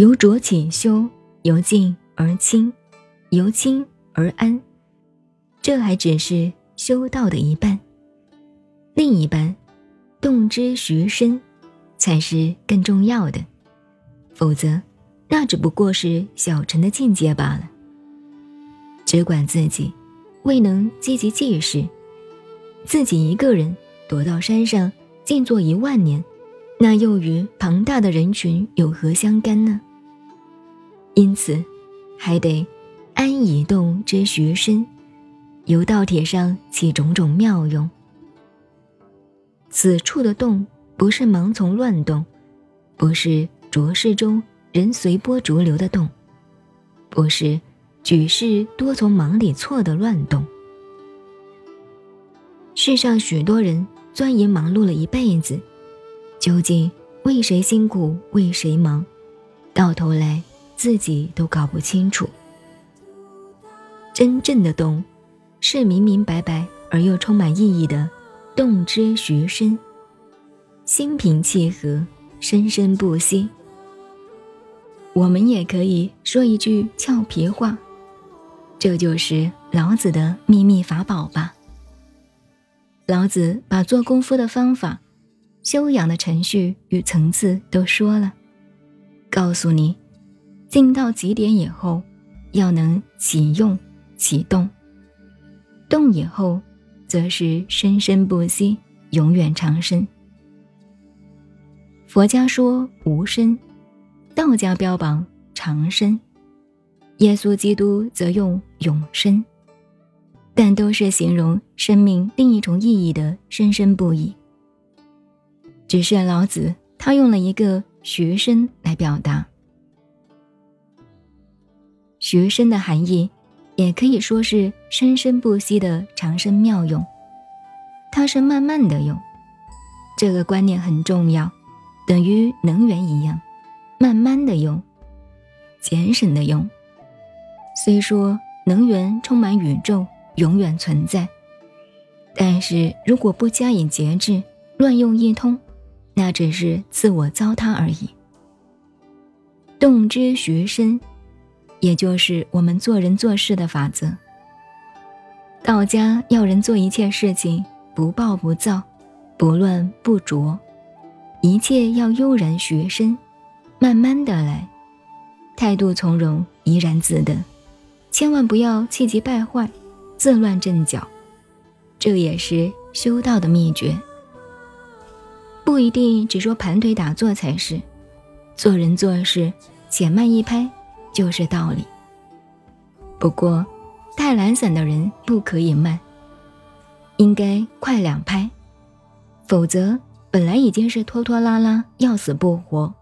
由浊起修，由静而清，由清而安。这还只是修道的一半，另一半，动之徐身，才是更重要的。否则，那只不过是小乘的境界罢了。只管自己，未能积极济世，自己一个人躲到山上静坐一万年，那又与庞大的人群有何相干呢？因此，还得安以动之学身，由道铁上起种种妙用。此处的动，不是盲从乱动，不是浊世中人随波逐流的动，不是举世多从忙里错的乱动。世上许多人钻研忙碌了一辈子，究竟为谁辛苦为谁忙？到头来。自己都搞不清楚，真正的动，是明明白白而又充满意义的动之徐身，心平气和，生生不息。我们也可以说一句俏皮话，这就是老子的秘密法宝吧。老子把做功夫的方法、修养的程序与层次都说了，告诉你。静到极点以后，要能启用、启动。动以后，则是生生不息，永远长生。佛家说无生，道家标榜长生，耶稣基督则用永生，但都是形容生命另一种意义的生生不已。只是老子他用了一个学生来表达。学生的含义，也可以说是生生不息的长生妙用。它是慢慢的用，这个观念很重要，等于能源一样，慢慢的用，节省的用。虽说能源充满宇宙，永远存在，但是如果不加以节制，乱用一通，那只是自我糟蹋而已。动之学身。也就是我们做人做事的法则。道家要人做一切事情不暴不躁，不乱不浊，一切要悠然学深，慢慢的来，态度从容，怡然自得，千万不要气急败坏，自乱阵脚。这也是修道的秘诀。不一定只说盘腿打坐才是，做人做事且慢一拍。就是道理。不过，太懒散的人不可以慢，应该快两拍，否则本来已经是拖拖拉拉、要死不活，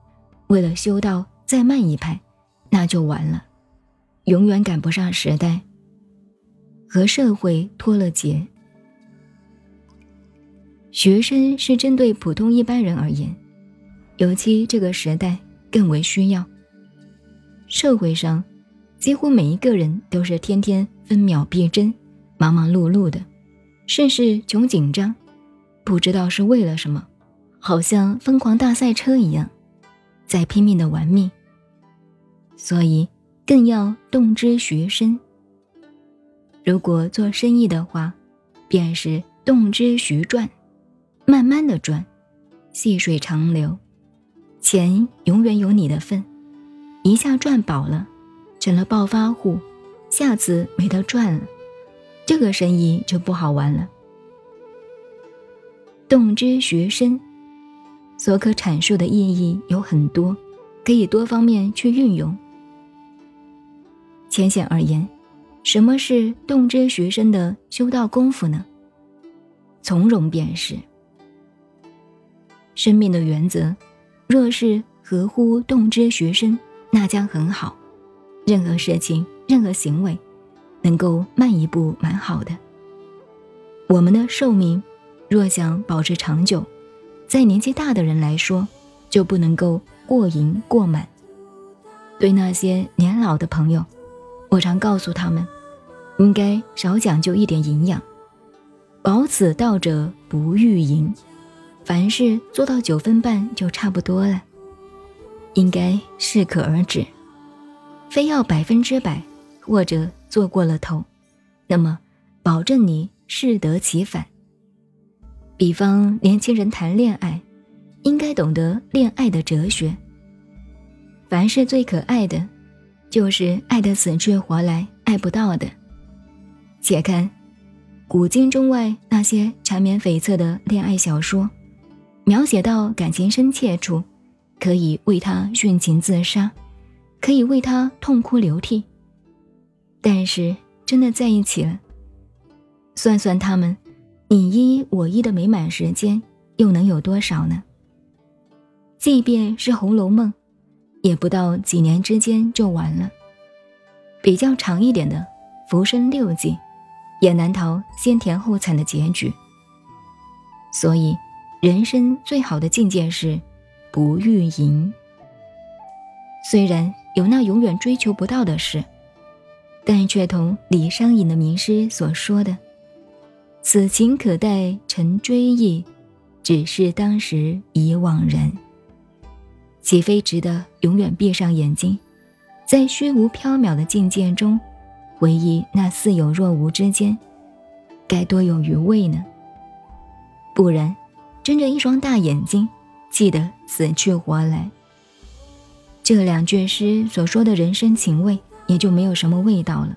为了修道再慢一拍，那就完了，永远赶不上时代，和社会脱了节。学生是针对普通一般人而言，尤其这个时代更为需要。社会上，几乎每一个人都是天天分秒必争、忙忙碌碌的，甚是穷紧张，不知道是为了什么，好像疯狂大赛车一样，在拼命的玩命。所以，更要动之学身。如果做生意的话，便是动之徐赚，慢慢的赚，细水长流，钱永远有你的份。一下赚饱了，成了暴发户，下次没得赚了，这个生意就不好玩了。动之学深，所可阐述的意义有很多，可以多方面去运用。浅显而言，什么是动之学深的修道功夫呢？从容便是。生命的原则，若是合乎动之学深。那将很好，任何事情、任何行为，能够慢一步蛮好的。我们的寿命，若想保持长久，在年纪大的人来说，就不能够过盈过满。对那些年老的朋友，我常告诉他们，应该少讲究一点营养，保此道者不欲盈，凡事做到九分半就差不多了。应该适可而止。非要百分之百，或者做过了头，那么保证你适得其反。比方年轻人谈恋爱，应该懂得恋爱的哲学。凡是最可爱的，就是爱得死去活来，爱不到的。且看古今中外那些缠绵悱恻的恋爱小说，描写到感情深切处，可以为他殉情自杀。可以为他痛哭流涕，但是真的在一起了，算算他们你一我一的美满时间，又能有多少呢？即便是《红楼梦》，也不到几年之间就完了。比较长一点的《浮生六记》，也难逃先甜后惨的结局。所以，人生最好的境界是不欲赢。虽然。有那永远追求不到的事，但却同李商隐的名诗所说的：“此情可待成追忆，只是当时已惘然。”岂非值得永远闭上眼睛，在虚无缥缈的境界中，回忆那似有若无之间，该多有余味呢？不然，睁着一双大眼睛，记得死去活来。这两句诗所说的人生情味，也就没有什么味道了。